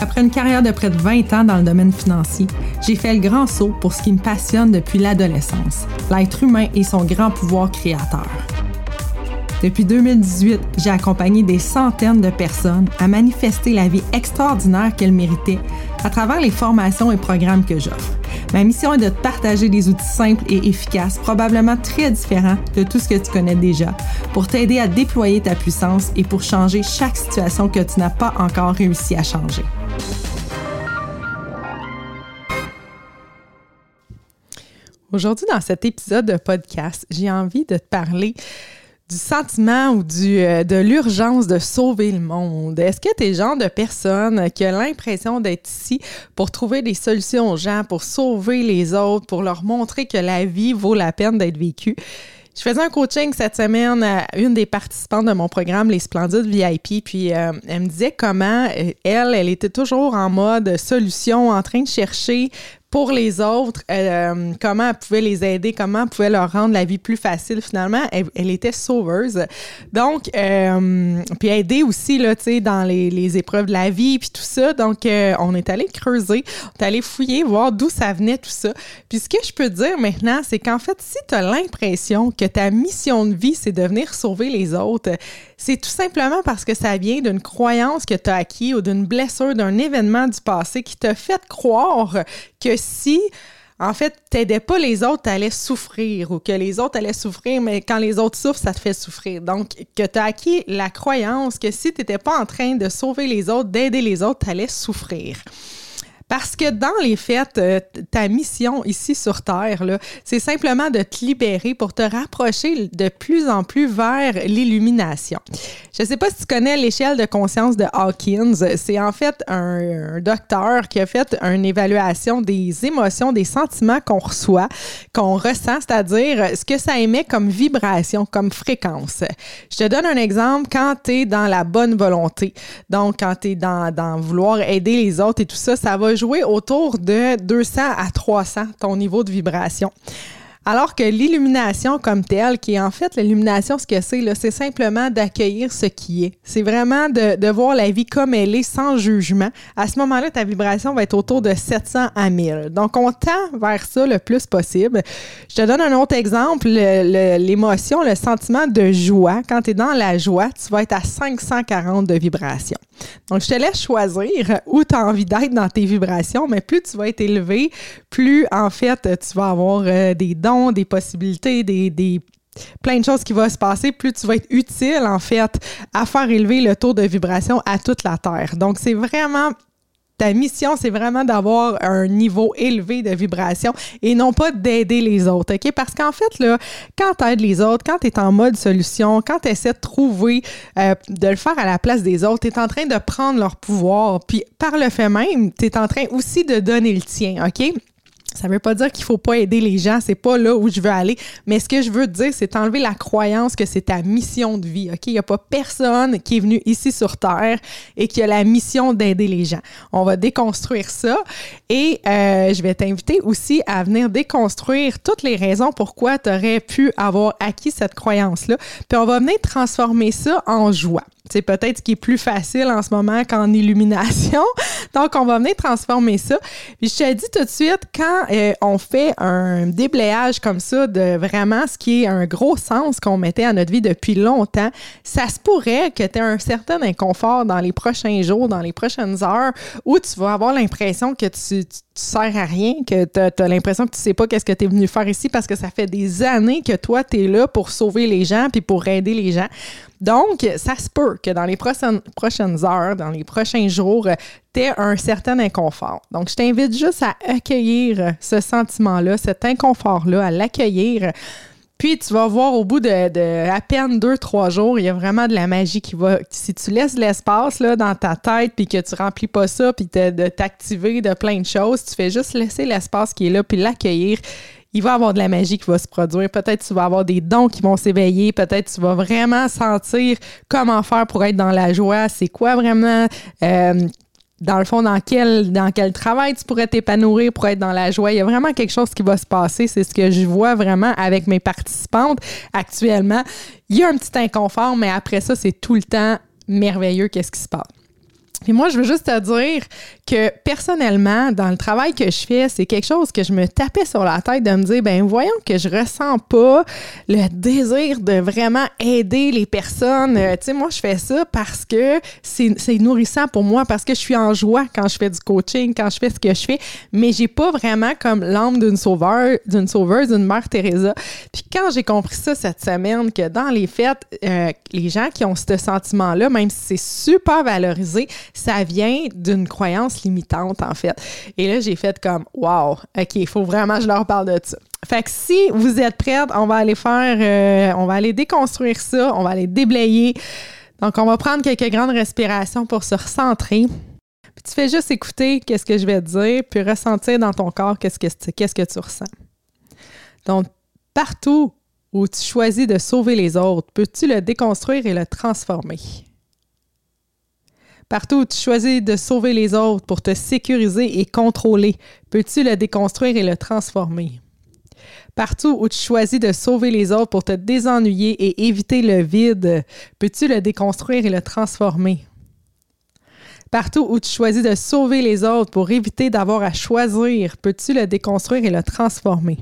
après une carrière de près de 20 ans dans le domaine financier, j'ai fait le grand saut pour ce qui me passionne depuis l'adolescence, l'être humain et son grand pouvoir créateur. Depuis 2018, j'ai accompagné des centaines de personnes à manifester la vie extraordinaire qu'elles méritaient à travers les formations et programmes que j'offre. Ma mission est de te partager des outils simples et efficaces, probablement très différents de tout ce que tu connais déjà, pour t'aider à déployer ta puissance et pour changer chaque situation que tu n'as pas encore réussi à changer. Aujourd'hui, dans cet épisode de podcast, j'ai envie de te parler du sentiment ou du, euh, de l'urgence de sauver le monde? Est-ce que tu es genre de personne qui a l'impression d'être ici pour trouver des solutions aux gens, pour sauver les autres, pour leur montrer que la vie vaut la peine d'être vécue? Je faisais un coaching cette semaine à une des participantes de mon programme, les Splendides VIP, puis euh, elle me disait comment euh, elle, elle était toujours en mode solution, en train de chercher pour les autres, euh, comment elle pouvait les aider, comment elle pouvait leur rendre la vie plus facile. Finalement, elle, était sauveuse. Donc, euh, puis aider aussi, là, tu sais, dans les, les, épreuves de la vie, puis tout ça. Donc, euh, on est allé creuser, on est allé fouiller, voir d'où ça venait, tout ça. Puis ce que je peux dire maintenant, c'est qu'en fait, si tu as l'impression que ta mission de vie, c'est de venir sauver les autres, c'est tout simplement parce que ça vient d'une croyance que tu as acquis ou d'une blessure, d'un événement du passé qui t'a fait croire que si en fait, t'aidais pas les autres, tu allais souffrir ou que les autres allaient souffrir, mais quand les autres souffrent, ça te fait souffrir. Donc, que tu as acquis la croyance que si tu n'étais pas en train de sauver les autres, d'aider les autres, tu allais souffrir. Parce que dans les faits, euh, ta mission ici sur Terre, c'est simplement de te libérer pour te rapprocher de plus en plus vers l'illumination. Je ne sais pas si tu connais l'échelle de conscience de Hawkins. C'est en fait un, docteur qui a fait une évaluation des émotions, des sentiments qu'on reçoit, qu'on ressent, c'est-à-dire ce que ça émet comme vibration, comme fréquence. Je te donne un exemple quand tu es dans la bonne volonté. Donc, quand tu es dans, dans vouloir aider les autres et tout ça, ça va jouer autour de 200 à 300 ton niveau de vibration. Alors que l'illumination comme telle, qui est en fait l'illumination, ce que c'est, c'est simplement d'accueillir ce qui est. C'est vraiment de, voir la vie comme elle est, sans jugement. À ce moment-là, ta vibration va être autour de 700 à 1000. Donc, on tend vers ça le plus possible. Je te donne un autre exemple, l'émotion, le, le sentiment de joie. Quand tu es dans la joie, tu vas être à 540 de vibration. Donc, je te laisse choisir où tu as envie d'être dans tes vibrations, mais plus tu vas être élevé, plus en fait tu vas avoir euh, des dons, des possibilités, des, des plein de choses qui vont se passer, plus tu vas être utile en fait à faire élever le taux de vibration à toute la Terre. Donc, c'est vraiment ta mission, c'est vraiment d'avoir un niveau élevé de vibration et non pas d'aider les autres, OK? Parce qu'en fait, là, quand tu aides les autres, quand tu es en mode solution, quand tu essaies de trouver, euh, de le faire à la place des autres, tu es en train de prendre leur pouvoir. Puis par le fait même, tu es en train aussi de donner le tien, OK? Ça ne veut pas dire qu'il ne faut pas aider les gens, c'est pas là où je veux aller. Mais ce que je veux te dire, c'est enlever la croyance que c'est ta mission de vie. OK? Il n'y a pas personne qui est venu ici sur Terre et qui a la mission d'aider les gens. On va déconstruire ça et euh, je vais t'inviter aussi à venir déconstruire toutes les raisons pourquoi tu aurais pu avoir acquis cette croyance-là. Puis on va venir transformer ça en joie. C'est peut-être ce qui est plus facile en ce moment qu'en illumination. Donc, on va venir transformer ça. Je te dis tout de suite, quand euh, on fait un déblayage comme ça de vraiment ce qui est un gros sens qu'on mettait à notre vie depuis longtemps, ça se pourrait que tu aies un certain inconfort dans les prochains jours, dans les prochaines heures, où tu vas avoir l'impression que tu, tu tu sers à rien, que tu as, l'impression que tu sais pas qu'est-ce que tu es venu faire ici parce que ça fait des années que toi, tu es là pour sauver les gens puis pour aider les gens. Donc, ça se peut que dans les prochaines, prochaines heures, dans les prochains jours, tu aies un certain inconfort. Donc, je t'invite juste à accueillir ce sentiment-là, cet inconfort-là, à l'accueillir Puis tu vas voir au bout de, à peine deux, trois jours, il y a vraiment de la magie qui va. Si tu laisses l'espace là, dans ta tête, puis que tu remplis pas ça, puis de t'activer de plein de choses, tu fais juste laisser l'espace qui est là, puis l'accueillir il va y avoir de la magie qui va se produire. Peut-être tu vas avoir des dons qui vont s'éveiller. Peut-être tu vas vraiment sentir comment faire pour être dans la joie. C'est quoi vraiment euh, dans le fond, dans quel, dans quel travail tu pourrais t'épanouir pour être dans la joie. Il y a vraiment quelque chose qui va se passer. C'est ce que je vois vraiment avec mes participantes actuellement. Il y a un petit inconfort, mais après ça, c'est tout le temps merveilleux qu'est-ce qui se passe. Puis moi, je veux juste te dire que personnellement, dans le travail que je fais, c'est quelque chose que je me tapais sur la tête de me dire, ben voyons que je ressens pas le désir de vraiment aider les personnes. Euh, tu sais, moi, je fais ça parce que c'est nourrissant pour moi, parce que je suis en joie quand je fais du coaching, quand je fais ce que je fais, mais j'ai pas vraiment comme l'âme d'une sauveur, d'une sauveuse, d'une mère Teresa. Puis quand j'ai compris ça cette semaine, que dans les fêtes, euh, les gens qui ont ce sentiment-là, même si c'est super valorisé, ça vient d'une croyance limitante, en fait. Et là, j'ai fait comme, wow, OK, il faut vraiment que je leur parle de ça. Fait que si vous êtes prêtes, on va aller faire, euh, on va aller déconstruire ça, on va aller déblayer. Donc, on va prendre quelques grandes respirations pour se recentrer. Puis tu fais juste écouter qu'est-ce que je vais te dire, puis ressentir dans ton corps qu'est-ce que, qu'est-ce que tu ressens. Donc, partout où tu choisis de sauver les autres, peux-tu le déconstruire et le transformer? Partout où tu choisis de sauver les autres pour te sécuriser et contrôler, peux-tu le déconstruire et le transformer? Partout où tu choisis de sauver les autres pour te désennuyer et éviter le vide, peux-tu le déconstruire et le transformer? Partout où tu choisis de sauver les autres pour éviter d'avoir à choisir, peux-tu le déconstruire et le transformer?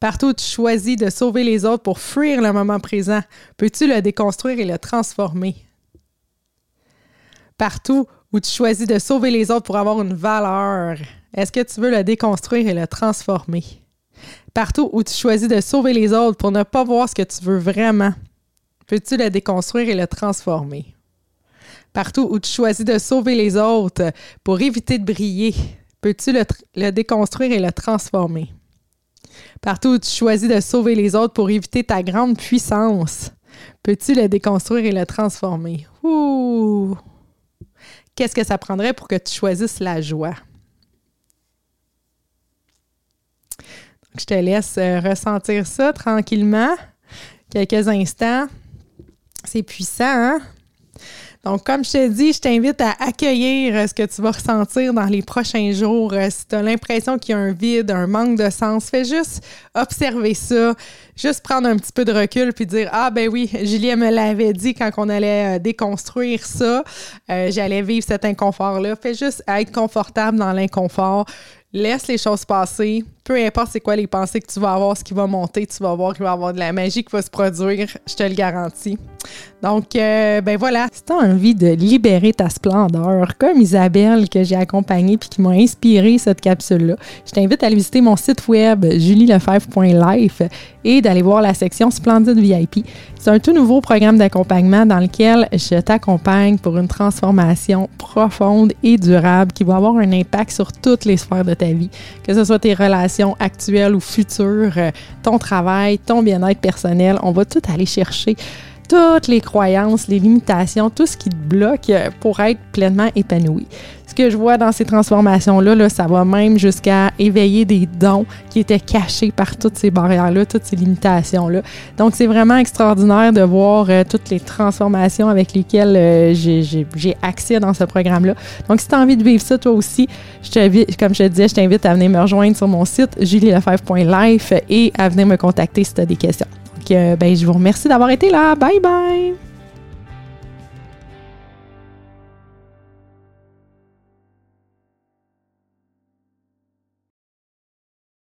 Partout où tu choisis de sauver les autres pour fuir le moment présent, peux-tu le déconstruire et le transformer? Partout où tu choisis de sauver les autres pour avoir une valeur, est-ce que tu veux le déconstruire et le transformer? Partout où tu choisis de sauver les autres pour ne pas voir ce que tu veux vraiment, peux-tu le déconstruire et le transformer? Partout où tu choisis de sauver les autres pour éviter de briller, peux-tu le, déconstruire et le transformer? Partout où tu choisis de sauver les autres pour éviter ta grande puissance, peux-tu le déconstruire et le transformer? Qu'est-ce que ça prendrait pour que tu choisisses la joie? je te laisse euh, ressentir ça tranquillement, quelques instants. C'est puissant, hein? Donc, comme je te dis, je t'invite à accueillir euh, ce que tu vas ressentir dans les prochains jours. Euh, si tu as l'impression qu'il y a un vide, un manque de sens, fais juste observer ça, juste prendre un petit peu de recul puis dire Ah, ben oui, Julien me l'avait dit quand on allait euh, déconstruire ça, j'allais vivre cet inconfort-là. Fais juste être confortable dans l'inconfort. Laisse les choses passer. Peu importe c'est quoi les pensées que tu vas avoir, ce qui va monter, tu vas voir qu'il va y avoir de la magie qui va se produire, je te le garantis. Donc, euh, ben voilà. Si tu as envie de libérer ta splendeur, comme Isabelle que j'ai accompagnée puis qui m'a inspiré cette capsule-là, je t'invite à aller visiter mon site web julielefebvre.life et d'aller voir la section Splendide VIP. C'est un tout nouveau programme d'accompagnement dans lequel je t'accompagne pour une transformation profonde et durable qui va avoir un impact sur toutes les sphères de ta vie, que ce soit tes relations actuelles ou futures, euh, ton travail, ton bien-être personnel. On va tout aller chercher toutes les croyances, les limitations, tout ce qui te bloque pour être pleinement épanoui. Que je vois dans ces transformations-là, là, ça va même jusqu'à éveiller des dons qui étaient cachés par toutes ces barrières-là, toutes ces limitations-là. Donc, c'est vraiment extraordinaire de voir euh, toutes les transformations avec lesquelles euh, j'ai accès dans ce programme-là. Donc, si tu as envie de vivre ça toi aussi, je comme je te disais, je t'invite à venir me rejoindre sur mon site julielefebvre.life et à venir me contacter si tu as des questions. Euh, ben, je vous remercie d'avoir été là. Bye bye!